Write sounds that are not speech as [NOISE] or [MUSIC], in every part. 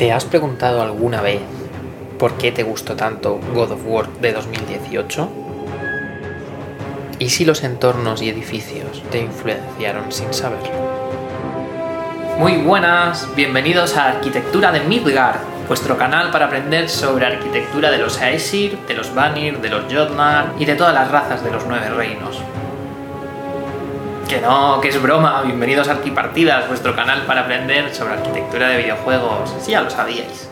¿Te has preguntado alguna vez por qué te gustó tanto God of War de 2018? ¿Y si los entornos y edificios te influenciaron sin saberlo? Muy buenas, bienvenidos a Arquitectura de Midgard, vuestro canal para aprender sobre arquitectura de los Aesir, de los Vanir, de los Jotnar y de todas las razas de los Nueve Reinos. Que no, que es broma. Bienvenidos a Arquipartidas, vuestro canal para aprender sobre arquitectura de videojuegos. Si ya lo sabíais.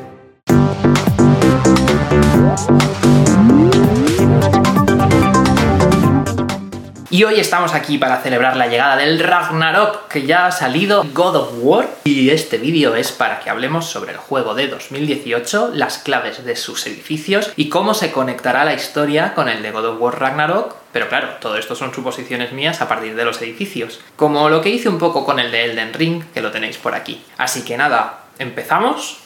Y hoy estamos aquí para celebrar la llegada del Ragnarok, que ya ha salido God of War. Y este vídeo es para que hablemos sobre el juego de 2018, las claves de sus edificios y cómo se conectará la historia con el de God of War Ragnarok. Pero claro, todo esto son suposiciones mías a partir de los edificios. Como lo que hice un poco con el de Elden Ring, que lo tenéis por aquí. Así que nada, ¿empezamos?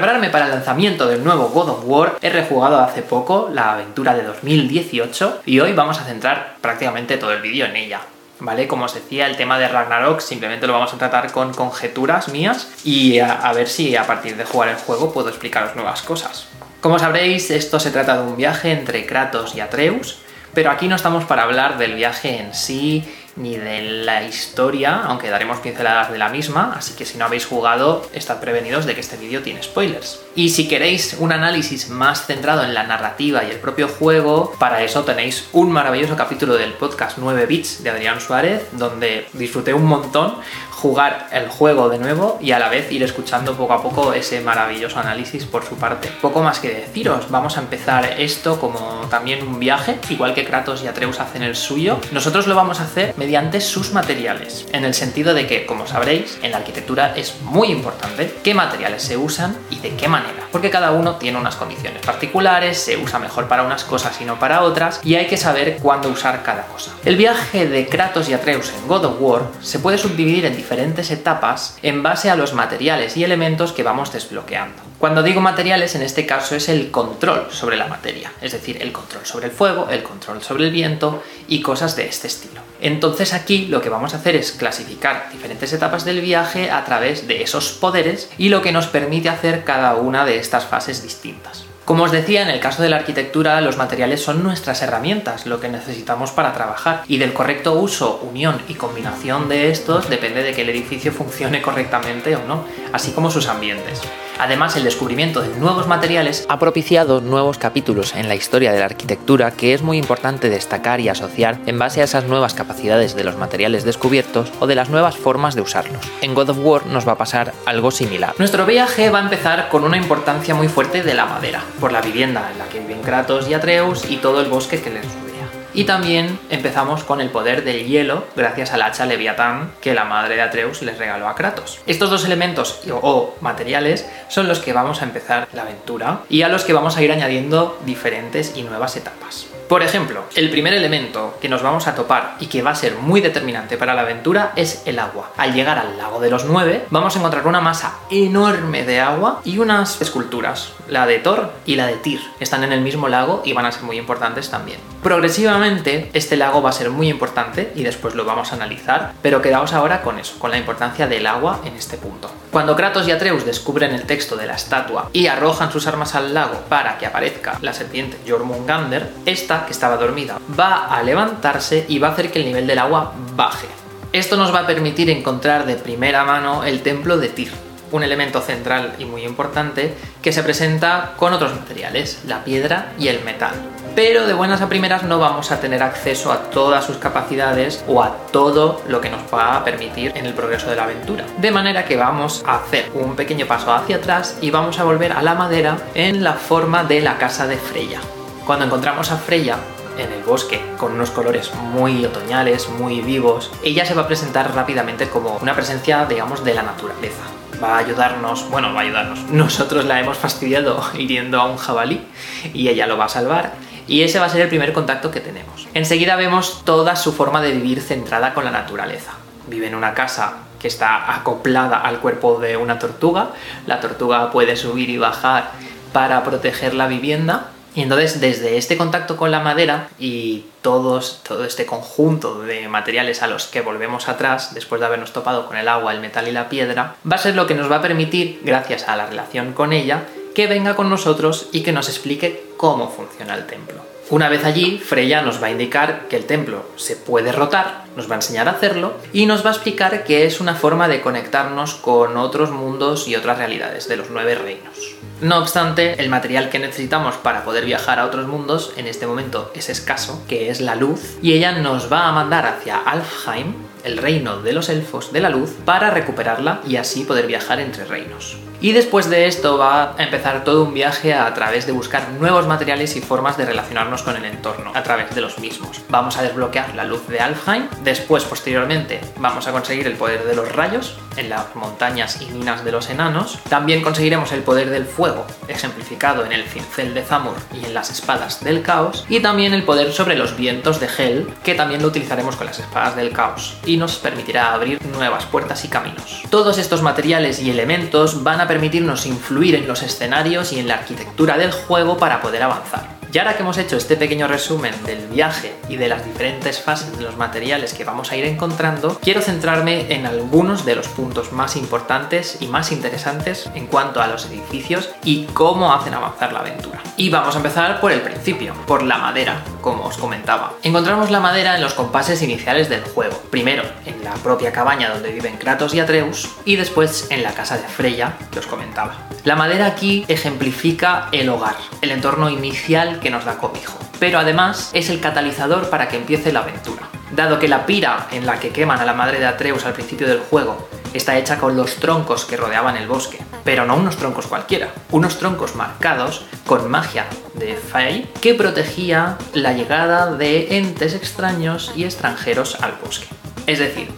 Prepararme para el lanzamiento del nuevo God of War, he rejugado hace poco la aventura de 2018 y hoy vamos a centrar prácticamente todo el vídeo en ella. ¿Vale? Como os decía, el tema de Ragnarok simplemente lo vamos a tratar con conjeturas mías y a, a ver si a partir de jugar el juego puedo explicaros nuevas cosas. Como sabréis, esto se trata de un viaje entre Kratos y Atreus, pero aquí no estamos para hablar del viaje en sí ni de la historia, aunque daremos pinceladas de la misma, así que si no habéis jugado, estad prevenidos de que este vídeo tiene spoilers. Y si queréis un análisis más centrado en la narrativa y el propio juego, para eso tenéis un maravilloso capítulo del podcast 9 bits de Adrián Suárez, donde disfruté un montón jugar el juego de nuevo y a la vez ir escuchando poco a poco ese maravilloso análisis por su parte. Poco más que deciros, vamos a empezar esto como también un viaje, igual que Kratos y Atreus hacen el suyo. Nosotros lo vamos a hacer mediante sus materiales, en el sentido de que, como sabréis, en la arquitectura es muy importante qué materiales se usan y de qué manera, porque cada uno tiene unas condiciones particulares, se usa mejor para unas cosas y no para otras, y hay que saber cuándo usar cada cosa. El viaje de Kratos y Atreus en God of War se puede subdividir en diferentes etapas en base a los materiales y elementos que vamos desbloqueando. Cuando digo materiales, en este caso es el control sobre la materia, es decir, el control sobre el fuego, el control sobre el viento y cosas de este estilo. Entonces aquí lo que vamos a hacer es clasificar diferentes etapas del viaje a través de esos poderes y lo que nos permite hacer cada una de estas fases distintas. Como os decía, en el caso de la arquitectura, los materiales son nuestras herramientas, lo que necesitamos para trabajar, y del correcto uso, unión y combinación de estos depende de que el edificio funcione correctamente o no, así como sus ambientes. Además, el descubrimiento de nuevos materiales ha propiciado nuevos capítulos en la historia de la arquitectura que es muy importante destacar y asociar en base a esas nuevas capacidades de los materiales descubiertos o de las nuevas formas de usarlos. En God of War nos va a pasar algo similar. Nuestro viaje va a empezar con una importancia muy fuerte de la madera, por la vivienda en la que viven Kratos y Atreus y todo el bosque que les rodea. Y también empezamos con el poder del hielo gracias al hacha Leviatán que la madre de Atreus les regaló a Kratos. Estos dos elementos o materiales son los que vamos a empezar la aventura y a los que vamos a ir añadiendo diferentes y nuevas etapas. Por ejemplo, el primer elemento que nos vamos a topar y que va a ser muy determinante para la aventura es el agua. Al llegar al lago de los nueve, vamos a encontrar una masa enorme de agua y unas esculturas, la de Thor y la de Tyr. Están en el mismo lago y van a ser muy importantes también. Progresivamente, este lago va a ser muy importante y después lo vamos a analizar, pero quedaos ahora con eso, con la importancia del agua en este punto. Cuando Kratos y Atreus descubren el texto de la estatua y arrojan sus armas al lago para que aparezca la serpiente Jormungandr, esta, que estaba dormida, va a levantarse y va a hacer que el nivel del agua baje. Esto nos va a permitir encontrar de primera mano el templo de Tyr, un elemento central y muy importante que se presenta con otros materiales, la piedra y el metal. Pero de buenas a primeras no vamos a tener acceso a todas sus capacidades o a todo lo que nos va a permitir en el progreso de la aventura. De manera que vamos a hacer un pequeño paso hacia atrás y vamos a volver a la madera en la forma de la casa de Freya. Cuando encontramos a Freya, en el bosque con unos colores muy otoñales, muy vivos, ella se va a presentar rápidamente como una presencia, digamos, de la naturaleza. Va a ayudarnos, bueno, va a ayudarnos. [LAUGHS] Nosotros la hemos fastidiado [LAUGHS] hiriendo a un jabalí y ella lo va a salvar. Y ese va a ser el primer contacto que tenemos. Enseguida vemos toda su forma de vivir centrada con la naturaleza. Vive en una casa que está acoplada al cuerpo de una tortuga. La tortuga puede subir y bajar para proteger la vivienda. Y entonces desde este contacto con la madera y todos, todo este conjunto de materiales a los que volvemos atrás, después de habernos topado con el agua, el metal y la piedra, va a ser lo que nos va a permitir, gracias a la relación con ella, que venga con nosotros y que nos explique cómo funciona el templo. Una vez allí, Freya nos va a indicar que el templo se puede rotar, nos va a enseñar a hacerlo y nos va a explicar que es una forma de conectarnos con otros mundos y otras realidades de los nueve reinos. No obstante, el material que necesitamos para poder viajar a otros mundos en este momento es escaso, que es la luz, y ella nos va a mandar hacia Alfheim, el reino de los elfos de la luz, para recuperarla y así poder viajar entre reinos. Y después de esto va a empezar todo un viaje a través de buscar nuevos materiales y formas de relacionarnos con el entorno a través de los mismos. Vamos a desbloquear la luz de Alfheim, después posteriormente vamos a conseguir el poder de los rayos en las montañas y minas de los enanos. También conseguiremos el poder del fuego, ejemplificado en el cincel de Zamur y en las espadas del caos. Y también el poder sobre los vientos de Hel, que también lo utilizaremos con las espadas del caos y nos permitirá abrir nuevas puertas y caminos. Todos estos materiales y elementos van a permitirnos influir en los escenarios y en la arquitectura del juego para poder avanzar. Y ahora que hemos hecho este pequeño resumen del viaje y de las diferentes fases de los materiales que vamos a ir encontrando, quiero centrarme en algunos de los puntos más importantes y más interesantes en cuanto a los edificios y cómo hacen avanzar la aventura. Y vamos a empezar por el principio, por la madera, como os comentaba. Encontramos la madera en los compases iniciales del juego. Primero en la propia cabaña donde viven Kratos y Atreus y después en la casa de Freya que os comentaba. La madera aquí ejemplifica el hogar, el entorno inicial que nos da cobijo. Pero además es el catalizador para que empiece la aventura. Dado que la pira en la que queman a la madre de Atreus al principio del juego está hecha con los troncos que rodeaban el bosque, pero no unos troncos cualquiera, unos troncos marcados con magia de Fey que protegía la llegada de entes extraños y extranjeros al bosque. Es decir,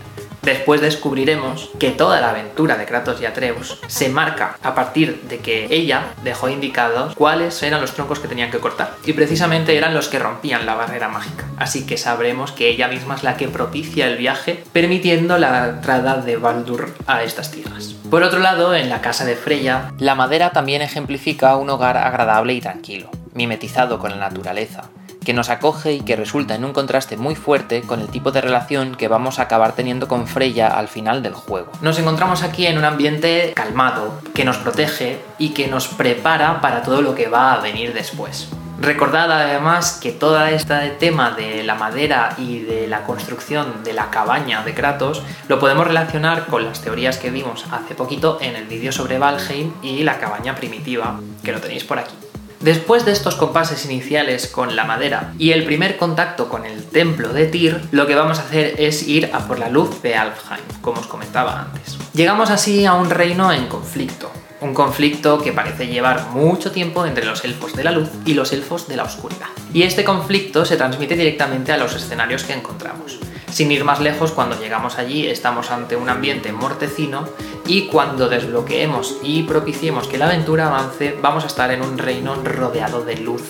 Después descubriremos que toda la aventura de Kratos y Atreus se marca a partir de que ella dejó indicados cuáles eran los troncos que tenían que cortar. Y precisamente eran los que rompían la barrera mágica. Así que sabremos que ella misma es la que propicia el viaje, permitiendo la entrada de Baldur a estas tierras. Por otro lado, en la casa de Freya, la madera también ejemplifica un hogar agradable y tranquilo, mimetizado con la naturaleza que nos acoge y que resulta en un contraste muy fuerte con el tipo de relación que vamos a acabar teniendo con Freya al final del juego. Nos encontramos aquí en un ambiente calmado, que nos protege y que nos prepara para todo lo que va a venir después. Recordad además que todo este tema de la madera y de la construcción de la cabaña de Kratos lo podemos relacionar con las teorías que vimos hace poquito en el vídeo sobre Valheim y la cabaña primitiva, que lo tenéis por aquí. Después de estos compases iniciales con la madera y el primer contacto con el templo de Tyr, lo que vamos a hacer es ir a por la luz de Alfheim, como os comentaba antes. Llegamos así a un reino en conflicto, un conflicto que parece llevar mucho tiempo entre los elfos de la luz y los elfos de la oscuridad. Y este conflicto se transmite directamente a los escenarios que encontramos. Sin ir más lejos, cuando llegamos allí estamos ante un ambiente mortecino y cuando desbloqueemos y propiciemos que la aventura avance, vamos a estar en un reino rodeado de luz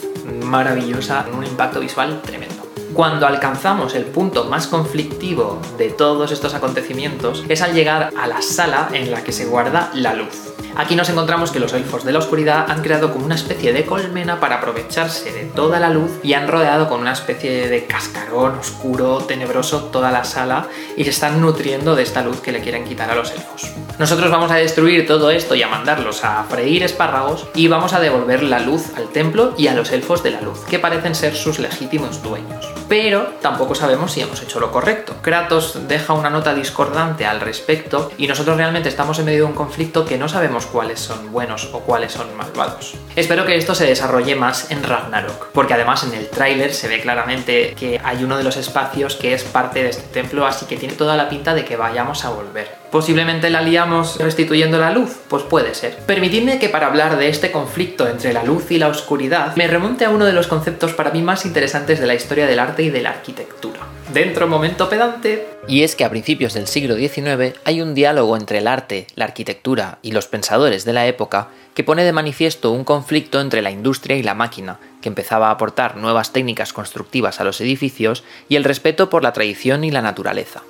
maravillosa, en un impacto visual tremendo. Cuando alcanzamos el punto más conflictivo de todos estos acontecimientos es al llegar a la sala en la que se guarda la luz. Aquí nos encontramos que los elfos de la oscuridad han creado como una especie de colmena para aprovecharse de toda la luz y han rodeado con una especie de cascarón oscuro, tenebroso toda la sala y se están nutriendo de esta luz que le quieren quitar a los elfos. Nosotros vamos a destruir todo esto y a mandarlos a freír espárragos y vamos a devolver la luz al templo y a los elfos de la luz, que parecen ser sus legítimos dueños pero tampoco sabemos si hemos hecho lo correcto. Kratos deja una nota discordante al respecto y nosotros realmente estamos en medio de un conflicto que no sabemos cuáles son buenos o cuáles son malvados. Espero que esto se desarrolle más en Ragnarok, porque además en el tráiler se ve claramente que hay uno de los espacios que es parte de este templo, así que tiene toda la pinta de que vayamos a volver. ¿Posiblemente la liamos restituyendo la luz? Pues puede ser. Permitidme que para hablar de este conflicto entre la luz y la oscuridad me remonte a uno de los conceptos para mí más interesantes de la historia del arte y de la arquitectura. Dentro momento pedante. Y es que a principios del siglo XIX hay un diálogo entre el arte, la arquitectura y los pensadores de la época que pone de manifiesto un conflicto entre la industria y la máquina, que empezaba a aportar nuevas técnicas constructivas a los edificios y el respeto por la tradición y la naturaleza.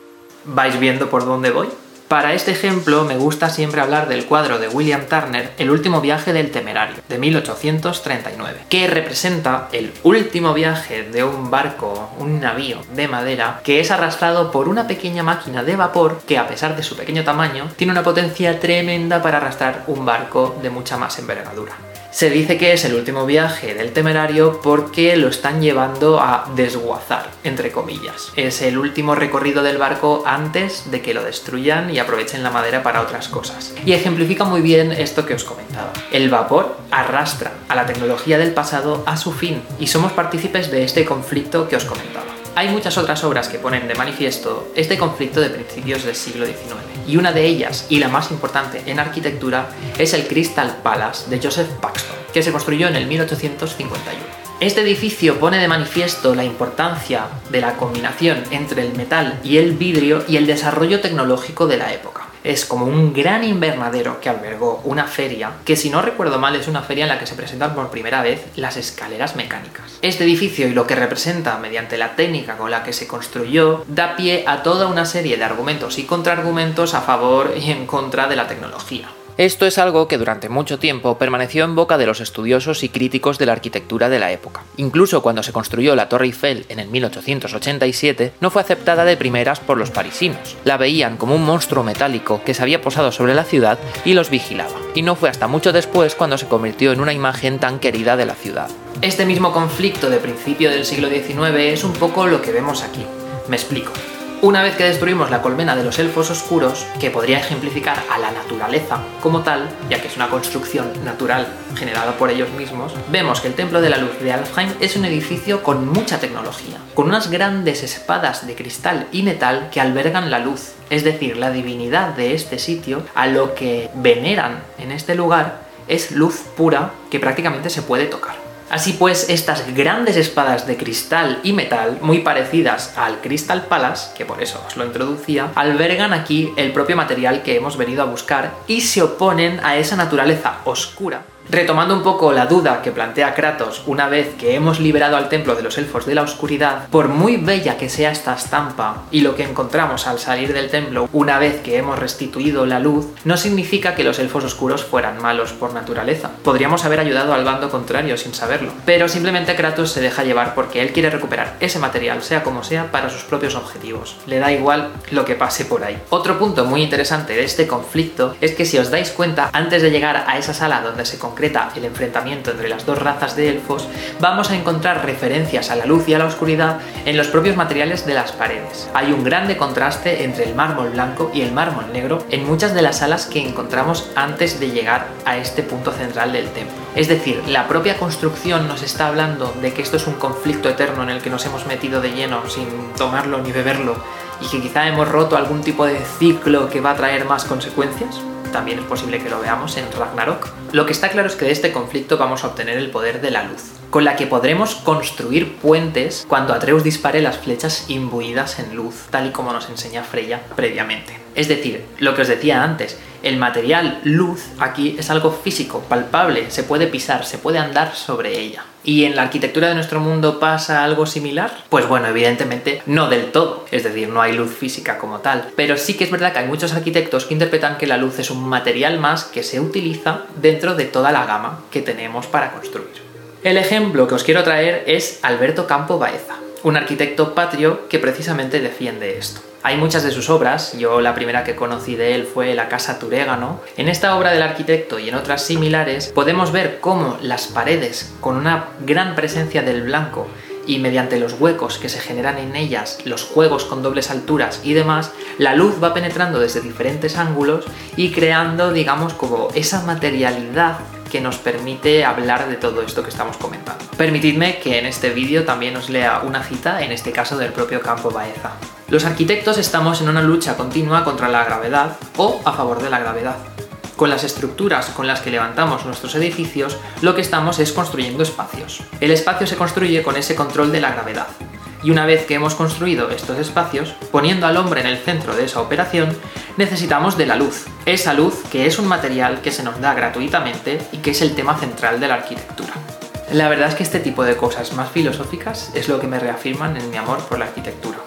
¿Vais viendo por dónde voy? Para este ejemplo me gusta siempre hablar del cuadro de William Turner, El último viaje del temerario, de 1839, que representa el último viaje de un barco, un navío de madera, que es arrastrado por una pequeña máquina de vapor que a pesar de su pequeño tamaño, tiene una potencia tremenda para arrastrar un barco de mucha más envergadura. Se dice que es el último viaje del temerario porque lo están llevando a desguazar, entre comillas. Es el último recorrido del barco antes de que lo destruyan y aprovechen la madera para otras cosas. Y ejemplifica muy bien esto que os comentaba. El vapor arrastra a la tecnología del pasado a su fin y somos partícipes de este conflicto que os comentaba. Hay muchas otras obras que ponen de manifiesto este conflicto de principios del siglo XIX, y una de ellas, y la más importante en arquitectura, es el Crystal Palace de Joseph Paxton, que se construyó en el 1851. Este edificio pone de manifiesto la importancia de la combinación entre el metal y el vidrio y el desarrollo tecnológico de la época es como un gran invernadero que albergó una feria, que si no recuerdo mal es una feria en la que se presentan por primera vez las escaleras mecánicas. Este edificio y lo que representa mediante la técnica con la que se construyó da pie a toda una serie de argumentos y contraargumentos a favor y en contra de la tecnología. Esto es algo que durante mucho tiempo permaneció en boca de los estudiosos y críticos de la arquitectura de la época. Incluso cuando se construyó la Torre Eiffel en el 1887, no fue aceptada de primeras por los parisinos. La veían como un monstruo metálico que se había posado sobre la ciudad y los vigilaba. Y no fue hasta mucho después cuando se convirtió en una imagen tan querida de la ciudad. Este mismo conflicto de principio del siglo XIX es un poco lo que vemos aquí. Me explico. Una vez que destruimos la colmena de los elfos oscuros, que podría ejemplificar a la naturaleza como tal, ya que es una construcción natural generada por ellos mismos, vemos que el Templo de la Luz de Alfheim es un edificio con mucha tecnología, con unas grandes espadas de cristal y metal que albergan la luz, es decir, la divinidad de este sitio, a lo que veneran en este lugar es luz pura que prácticamente se puede tocar. Así pues, estas grandes espadas de cristal y metal, muy parecidas al Crystal Palace, que por eso os lo introducía, albergan aquí el propio material que hemos venido a buscar y se oponen a esa naturaleza oscura Retomando un poco la duda que plantea Kratos una vez que hemos liberado al templo de los elfos de la oscuridad, por muy bella que sea esta estampa y lo que encontramos al salir del templo una vez que hemos restituido la luz, no significa que los elfos oscuros fueran malos por naturaleza. Podríamos haber ayudado al bando contrario sin saberlo, pero simplemente Kratos se deja llevar porque él quiere recuperar ese material, sea como sea, para sus propios objetivos. Le da igual lo que pase por ahí. Otro punto muy interesante de este conflicto es que si os dais cuenta, antes de llegar a esa sala donde se concreta el enfrentamiento entre las dos razas de elfos, vamos a encontrar referencias a la luz y a la oscuridad en los propios materiales de las paredes. Hay un grande contraste entre el mármol blanco y el mármol negro en muchas de las salas que encontramos antes de llegar a este punto central del templo. Es decir, la propia construcción nos está hablando de que esto es un conflicto eterno en el que nos hemos metido de lleno sin tomarlo ni beberlo y que quizá hemos roto algún tipo de ciclo que va a traer más consecuencias también es posible que lo veamos en Ragnarok. Lo que está claro es que de este conflicto vamos a obtener el poder de la luz, con la que podremos construir puentes cuando Atreus dispare las flechas imbuidas en luz, tal y como nos enseña Freya previamente. Es decir, lo que os decía antes, el material luz aquí es algo físico, palpable, se puede pisar, se puede andar sobre ella. ¿Y en la arquitectura de nuestro mundo pasa algo similar? Pues bueno, evidentemente no del todo, es decir, no hay luz física como tal, pero sí que es verdad que hay muchos arquitectos que interpretan que la luz es un material más que se utiliza dentro de toda la gama que tenemos para construir. El ejemplo que os quiero traer es Alberto Campo Baeza, un arquitecto patrio que precisamente defiende esto. Hay muchas de sus obras, yo la primera que conocí de él fue La Casa Turégano. En esta obra del arquitecto y en otras similares podemos ver cómo las paredes, con una gran presencia del blanco y mediante los huecos que se generan en ellas, los juegos con dobles alturas y demás, la luz va penetrando desde diferentes ángulos y creando, digamos, como esa materialidad que nos permite hablar de todo esto que estamos comentando. Permitidme que en este vídeo también os lea una cita, en este caso del propio Campo Baeza. Los arquitectos estamos en una lucha continua contra la gravedad o a favor de la gravedad. Con las estructuras con las que levantamos nuestros edificios, lo que estamos es construyendo espacios. El espacio se construye con ese control de la gravedad. Y una vez que hemos construido estos espacios, poniendo al hombre en el centro de esa operación, necesitamos de la luz. Esa luz que es un material que se nos da gratuitamente y que es el tema central de la arquitectura. La verdad es que este tipo de cosas más filosóficas es lo que me reafirman en mi amor por la arquitectura.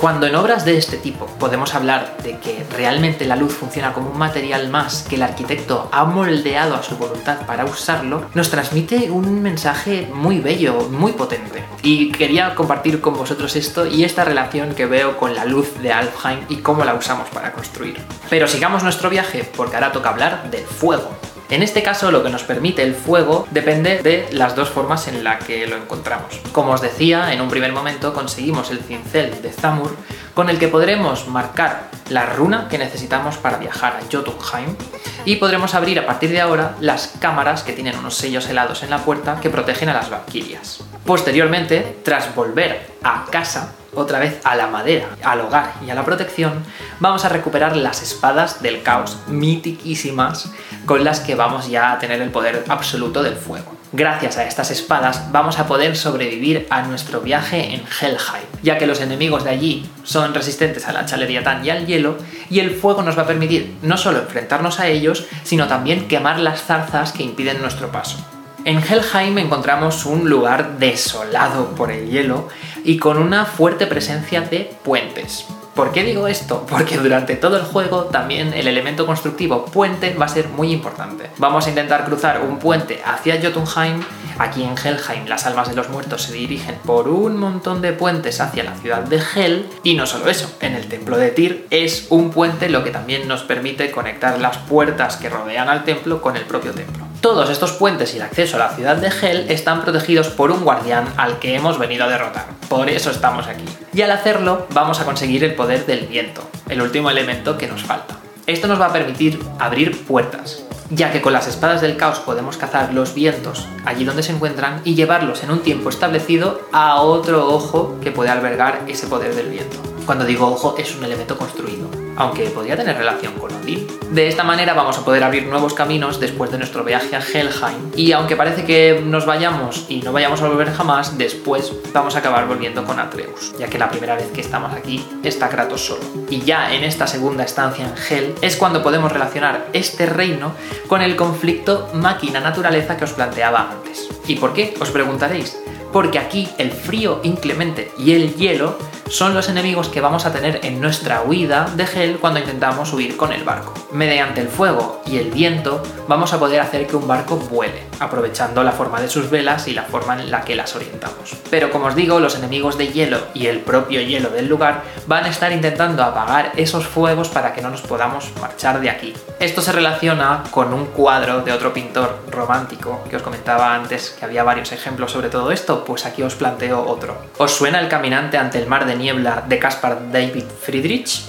Cuando en obras de este tipo podemos hablar de que realmente la luz funciona como un material más que el arquitecto ha moldeado a su voluntad para usarlo, nos transmite un mensaje muy bello, muy potente. Y quería compartir con vosotros esto y esta relación que veo con la luz de Alfheim y cómo la usamos para construir. Pero sigamos nuestro viaje porque ahora toca hablar del fuego. En este caso lo que nos permite el fuego depende de las dos formas en las que lo encontramos. Como os decía, en un primer momento conseguimos el cincel de Zamur con el que podremos marcar la runa que necesitamos para viajar a Jotunheim y podremos abrir a partir de ahora las cámaras que tienen unos sellos helados en la puerta que protegen a las valquirias. Posteriormente, tras volver a casa, otra vez a la madera, al hogar y a la protección, vamos a recuperar las espadas del caos mitiquísimas con las que vamos ya a tener el poder absoluto del fuego. Gracias a estas espadas vamos a poder sobrevivir a nuestro viaje en Helheim, ya que los enemigos de allí son resistentes a la chaleriatán y al hielo, y el fuego nos va a permitir no solo enfrentarnos a ellos, sino también quemar las zarzas que impiden nuestro paso. En Helheim encontramos un lugar desolado por el hielo y con una fuerte presencia de puentes. ¿Por qué digo esto? Porque durante todo el juego también el elemento constructivo puente va a ser muy importante. Vamos a intentar cruzar un puente hacia Jotunheim. Aquí en Helheim las almas de los muertos se dirigen por un montón de puentes hacia la ciudad de Hel. Y no solo eso, en el templo de Tyr es un puente lo que también nos permite conectar las puertas que rodean al templo con el propio templo. Todos estos puentes y el acceso a la ciudad de Hel están protegidos por un guardián al que hemos venido a derrotar. Por eso estamos aquí. Y al hacerlo vamos a conseguir el poder del viento, el último elemento que nos falta. Esto nos va a permitir abrir puertas, ya que con las espadas del caos podemos cazar los vientos allí donde se encuentran y llevarlos en un tiempo establecido a otro ojo que puede albergar ese poder del viento. Cuando digo ojo es un elemento construido aunque podría tener relación con Odin. De esta manera vamos a poder abrir nuevos caminos después de nuestro viaje a Helheim, y aunque parece que nos vayamos y no vayamos a volver jamás, después vamos a acabar volviendo con Atreus, ya que la primera vez que estamos aquí está Kratos solo. Y ya en esta segunda estancia en Hel es cuando podemos relacionar este reino con el conflicto máquina-naturaleza que os planteaba antes. ¿Y por qué? Os preguntaréis porque aquí el frío inclemente y el hielo son los enemigos que vamos a tener en nuestra huida de Hel cuando intentamos huir con el barco. Mediante el fuego y el viento vamos a poder hacer que un barco vuele, aprovechando la forma de sus velas y la forma en la que las orientamos. Pero como os digo, los enemigos de hielo y el propio hielo del lugar van a estar intentando apagar esos fuegos para que no nos podamos marchar de aquí. Esto se relaciona con un cuadro de otro pintor romántico que os comentaba antes que había varios ejemplos sobre todo esto, pues aquí os planteo otro. ¿Os suena el caminante ante el mar de niebla de Caspar David Friedrich?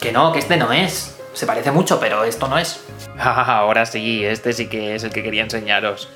Que no, que este no es. Se parece mucho, pero esto no es. [LAUGHS] ahora sí, este sí que es el que quería enseñaros.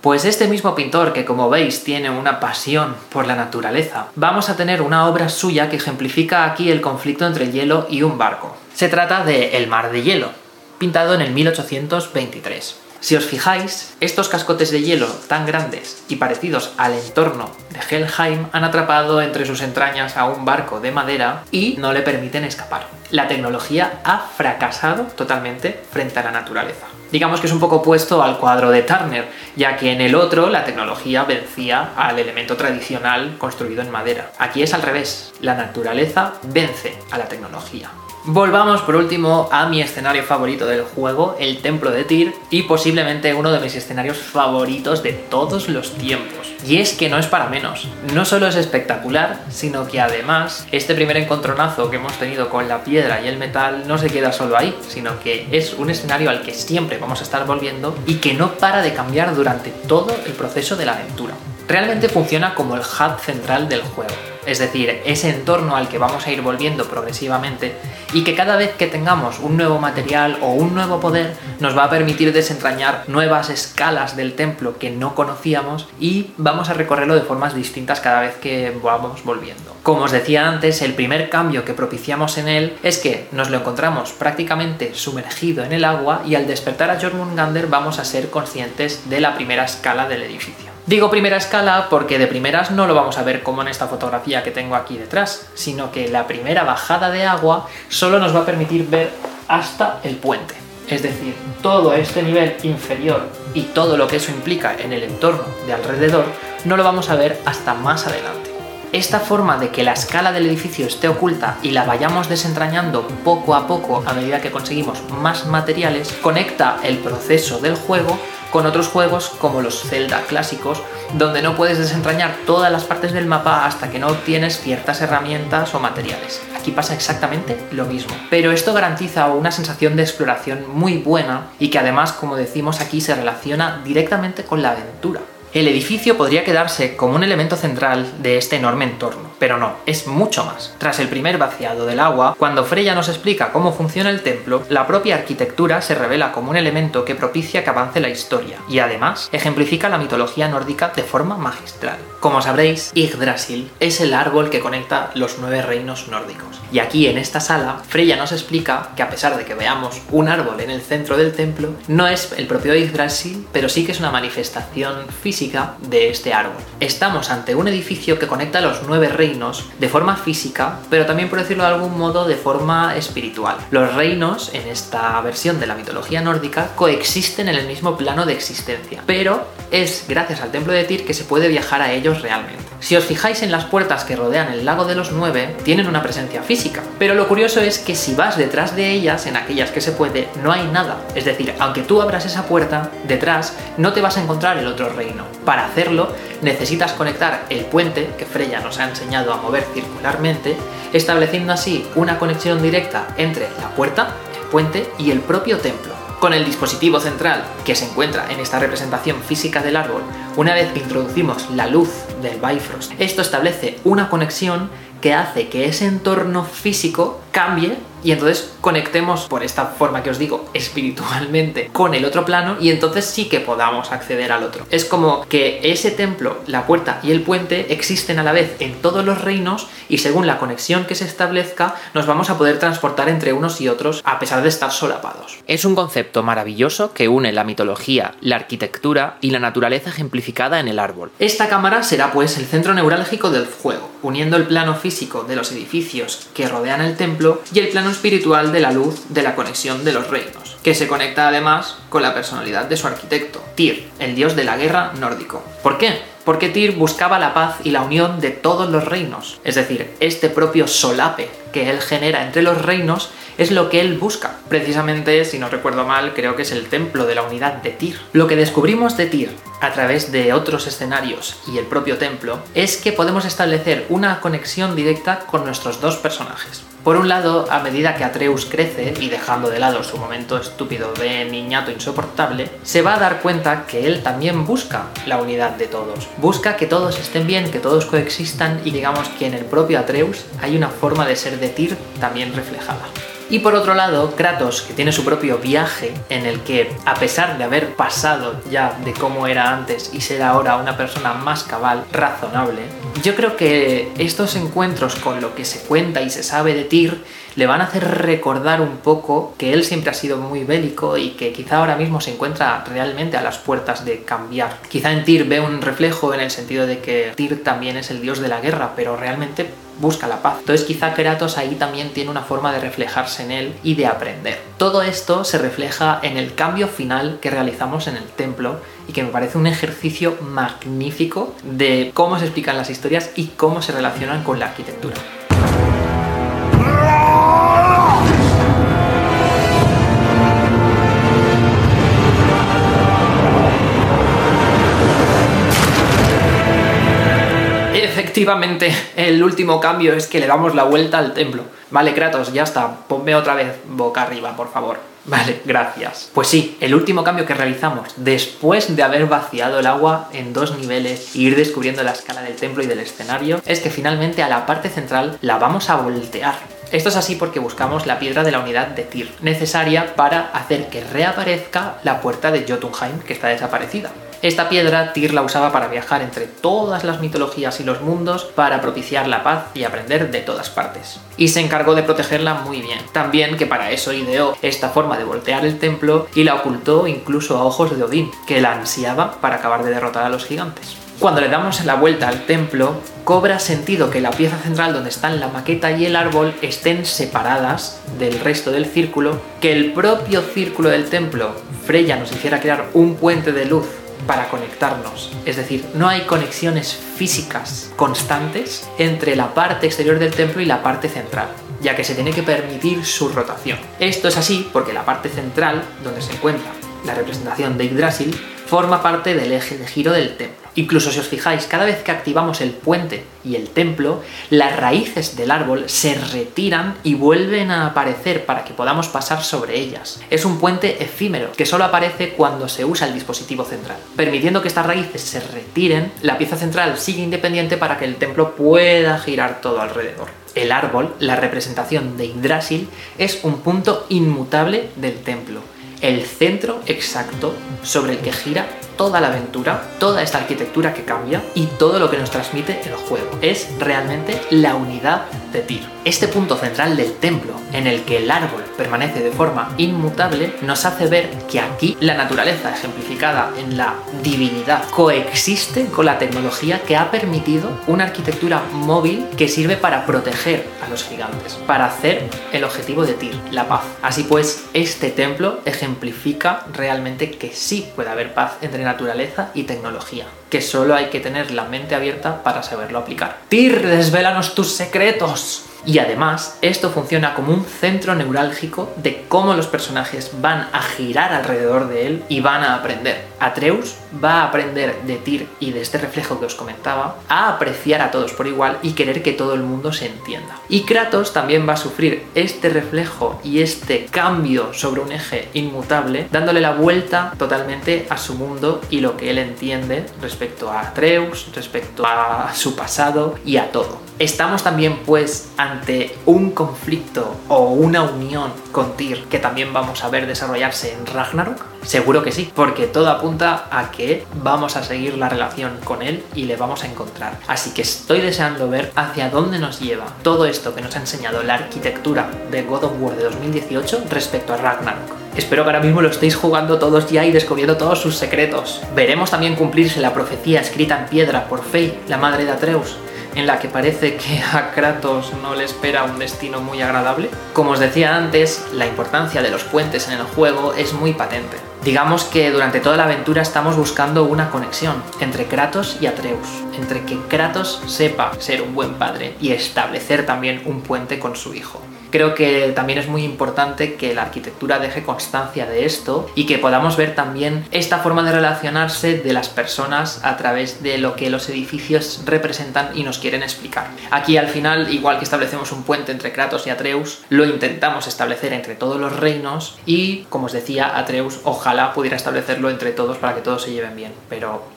Pues este mismo pintor, que como veis tiene una pasión por la naturaleza, vamos a tener una obra suya que ejemplifica aquí el conflicto entre hielo y un barco. Se trata de El mar de hielo, pintado en el 1823. Si os fijáis, estos cascotes de hielo tan grandes y parecidos al entorno de Helheim han atrapado entre sus entrañas a un barco de madera y no le permiten escapar. La tecnología ha fracasado totalmente frente a la naturaleza. Digamos que es un poco opuesto al cuadro de Turner, ya que en el otro la tecnología vencía al elemento tradicional construido en madera. Aquí es al revés, la naturaleza vence a la tecnología. Volvamos por último a mi escenario favorito del juego, el Templo de Tyr, y posiblemente uno de mis escenarios favoritos de todos los tiempos. Y es que no es para menos, no solo es espectacular, sino que además este primer encontronazo que hemos tenido con la piedra y el metal no se queda solo ahí, sino que es un escenario al que siempre vamos a estar volviendo y que no para de cambiar durante todo el proceso de la aventura. Realmente funciona como el hub central del juego es decir, ese entorno al que vamos a ir volviendo progresivamente y que cada vez que tengamos un nuevo material o un nuevo poder nos va a permitir desentrañar nuevas escalas del templo que no conocíamos y vamos a recorrerlo de formas distintas cada vez que vamos volviendo. Como os decía antes, el primer cambio que propiciamos en él es que nos lo encontramos prácticamente sumergido en el agua y al despertar a Jormungandr vamos a ser conscientes de la primera escala del edificio. Digo primera escala porque de primeras no lo vamos a ver como en esta fotografía que tengo aquí detrás, sino que la primera bajada de agua solo nos va a permitir ver hasta el puente. Es decir, todo este nivel inferior y todo lo que eso implica en el entorno de alrededor no lo vamos a ver hasta más adelante. Esta forma de que la escala del edificio esté oculta y la vayamos desentrañando poco a poco a medida que conseguimos más materiales, conecta el proceso del juego con otros juegos como los Zelda clásicos, donde no puedes desentrañar todas las partes del mapa hasta que no obtienes ciertas herramientas o materiales. Aquí pasa exactamente lo mismo. Pero esto garantiza una sensación de exploración muy buena y que además, como decimos aquí, se relaciona directamente con la aventura. El edificio podría quedarse como un elemento central de este enorme entorno, pero no, es mucho más. Tras el primer vaciado del agua, cuando Freya nos explica cómo funciona el templo, la propia arquitectura se revela como un elemento que propicia que avance la historia, y además ejemplifica la mitología nórdica de forma magistral. Como sabréis, Yggdrasil es el árbol que conecta los nueve reinos nórdicos. Y aquí en esta sala, Freya nos explica que a pesar de que veamos un árbol en el centro del templo, no es el propio Yggdrasil, pero sí que es una manifestación física de este árbol. Estamos ante un edificio que conecta los nueve reinos de forma física, pero también por decirlo de algún modo de forma espiritual. Los reinos, en esta versión de la mitología nórdica, coexisten en el mismo plano de existencia, pero es gracias al templo de Tyr que se puede viajar a ellos realmente. Si os fijáis en las puertas que rodean el lago de los nueve, tienen una presencia física, pero lo curioso es que si vas detrás de ellas, en aquellas que se puede, no hay nada. Es decir, aunque tú abras esa puerta, detrás no te vas a encontrar el otro reino. Para hacerlo, necesitas conectar el puente que Freya nos ha enseñado a mover circularmente, estableciendo así una conexión directa entre la puerta, el puente y el propio templo. Con el dispositivo central que se encuentra en esta representación física del árbol, una vez que introducimos la luz del Bifrost, esto establece una conexión que hace que ese entorno físico cambie y entonces conectemos por esta forma que os digo espiritualmente con el otro plano y entonces sí que podamos acceder al otro. Es como que ese templo, la puerta y el puente existen a la vez en todos los reinos y según la conexión que se establezca nos vamos a poder transportar entre unos y otros a pesar de estar solapados. Es un concepto maravilloso que une la mitología, la arquitectura y la naturaleza ejemplificada en el árbol. Esta cámara será pues el centro neurálgico del juego, uniendo el plano físico de los edificios que rodean el templo y el plano espiritual de la luz de la conexión de los reinos, que se conecta además con la personalidad de su arquitecto, Tyr, el dios de la guerra nórdico. ¿Por qué? Porque Tyr buscaba la paz y la unión de todos los reinos, es decir, este propio solape que él genera entre los reinos es lo que él busca. Precisamente, si no recuerdo mal, creo que es el templo de la unidad de Tyr. Lo que descubrimos de Tyr a través de otros escenarios y el propio templo es que podemos establecer una conexión directa con nuestros dos personajes. Por un lado, a medida que Atreus crece y dejando de lado su momento estúpido de niñato insoportable, se va a dar cuenta que él también busca la unidad de todos. Busca que todos estén bien, que todos coexistan y digamos que en el propio Atreus hay una forma de ser de Tyr también reflejada. Y por otro lado, Kratos, que tiene su propio viaje en el que, a pesar de haber pasado ya de cómo era antes y ser ahora una persona más cabal, razonable, yo creo que estos encuentros con lo que se cuenta y se sabe de Tyr le van a hacer recordar un poco que él siempre ha sido muy bélico y que quizá ahora mismo se encuentra realmente a las puertas de cambiar. Quizá en Tyr ve un reflejo en el sentido de que Tyr también es el dios de la guerra, pero realmente busca la paz. Entonces quizá Kratos ahí también tiene una forma de reflejarse en él y de aprender. Todo esto se refleja en el cambio final que realizamos en el templo y que me parece un ejercicio magnífico de cómo se explican las historias y cómo se relacionan con la arquitectura. Efectivamente, el último cambio es que le damos la vuelta al templo. Vale, Kratos, ya está. Ponme otra vez boca arriba, por favor. Vale, gracias. Pues sí, el último cambio que realizamos después de haber vaciado el agua en dos niveles e ir descubriendo la escala del templo y del escenario es que finalmente a la parte central la vamos a voltear. Esto es así porque buscamos la piedra de la unidad de Tyr, necesaria para hacer que reaparezca la puerta de Jotunheim que está desaparecida. Esta piedra Tyr la usaba para viajar entre todas las mitologías y los mundos para propiciar la paz y aprender de todas partes. Y se encargó de protegerla muy bien. También que para eso ideó esta forma de voltear el templo y la ocultó incluso a ojos de Odín, que la ansiaba para acabar de derrotar a los gigantes. Cuando le damos la vuelta al templo, cobra sentido que la pieza central donde están la maqueta y el árbol estén separadas del resto del círculo, que el propio círculo del templo, Freya nos hiciera crear un puente de luz para conectarnos. Es decir, no hay conexiones físicas constantes entre la parte exterior del templo y la parte central ya que se tiene que permitir su rotación. Esto es así porque la parte central, donde se encuentra la representación de Yggdrasil, forma parte del eje de giro del templo. Incluso si os fijáis, cada vez que activamos el puente y el templo, las raíces del árbol se retiran y vuelven a aparecer para que podamos pasar sobre ellas. Es un puente efímero que solo aparece cuando se usa el dispositivo central. Permitiendo que estas raíces se retiren, la pieza central sigue independiente para que el templo pueda girar todo alrededor. El árbol, la representación de Yggdrasil, es un punto inmutable del templo el centro exacto sobre el que gira toda la aventura, toda esta arquitectura que cambia y todo lo que nos transmite el juego. Es realmente la unidad de Tyr. Este punto central del templo, en el que el árbol permanece de forma inmutable, nos hace ver que aquí la naturaleza ejemplificada en la divinidad coexiste con la tecnología que ha permitido una arquitectura móvil que sirve para proteger a los gigantes, para hacer el objetivo de Tyr, la paz. Así pues, este templo ejemplifica realmente que sí puede haber paz entre naturaleza y tecnología, que solo hay que tener la mente abierta para saberlo aplicar. Tyr, desvélanos tus secretos. Y además, esto funciona como un centro neurálgico de cómo los personajes van a girar alrededor de él y van a aprender. Atreus va a aprender de Tyr y de este reflejo que os comentaba, a apreciar a todos por igual y querer que todo el mundo se entienda. Y Kratos también va a sufrir este reflejo y este cambio sobre un eje inmutable, dándole la vuelta totalmente a su mundo y lo que él entiende respecto a Atreus, respecto a su pasado y a todo. Estamos también pues ante un conflicto o una unión con Tyr que también vamos a ver desarrollarse en Ragnarok. Seguro que sí, porque todo apunta a que vamos a seguir la relación con él y le vamos a encontrar. Así que estoy deseando ver hacia dónde nos lleva todo esto que nos ha enseñado la arquitectura de God of War de 2018 respecto a Ragnarok. Espero que ahora mismo lo estéis jugando todos ya y descubriendo todos sus secretos. Veremos también cumplirse la profecía escrita en piedra por Faye, la madre de Atreus, en la que parece que a Kratos no le espera un destino muy agradable. Como os decía antes, la importancia de los puentes en el juego es muy patente. Digamos que durante toda la aventura estamos buscando una conexión entre Kratos y Atreus, entre que Kratos sepa ser un buen padre y establecer también un puente con su hijo. Creo que también es muy importante que la arquitectura deje constancia de esto y que podamos ver también esta forma de relacionarse de las personas a través de lo que los edificios representan y nos quieren explicar. Aquí al final, igual que establecemos un puente entre Kratos y Atreus, lo intentamos establecer entre todos los reinos y, como os decía, Atreus ojalá pudiera establecerlo entre todos para que todos se lleven bien, pero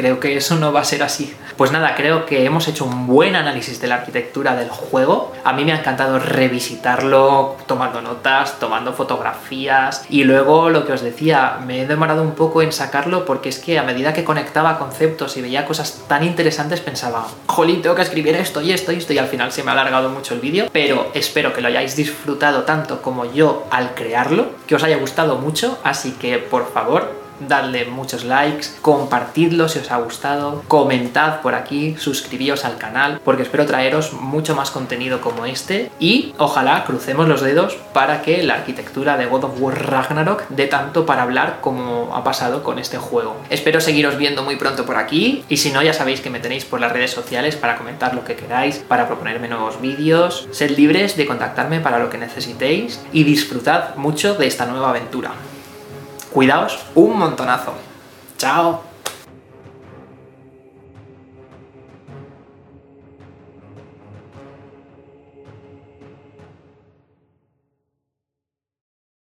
creo que eso no va a ser así. Pues nada, creo que hemos hecho un buen análisis de la arquitectura del juego. A mí me ha encantado revisitarlo tomando notas, tomando fotografías y luego lo que os decía, me he demorado un poco en sacarlo porque es que a medida que conectaba conceptos y veía cosas tan interesantes pensaba, jolín, tengo que escribir esto y esto y esto y al final se me ha alargado mucho el vídeo, pero espero que lo hayáis disfrutado tanto como yo al crearlo, que os haya gustado mucho, así que por favor dadle muchos likes, compartidlo si os ha gustado, comentad por aquí, suscribíos al canal, porque espero traeros mucho más contenido como este y ojalá crucemos los dedos para que la arquitectura de God of War Ragnarok dé tanto para hablar como ha pasado con este juego. Espero seguiros viendo muy pronto por aquí y si no ya sabéis que me tenéis por las redes sociales para comentar lo que queráis, para proponerme nuevos vídeos, sed libres de contactarme para lo que necesitéis y disfrutad mucho de esta nueva aventura. Cuidaos un montonazo. Chao.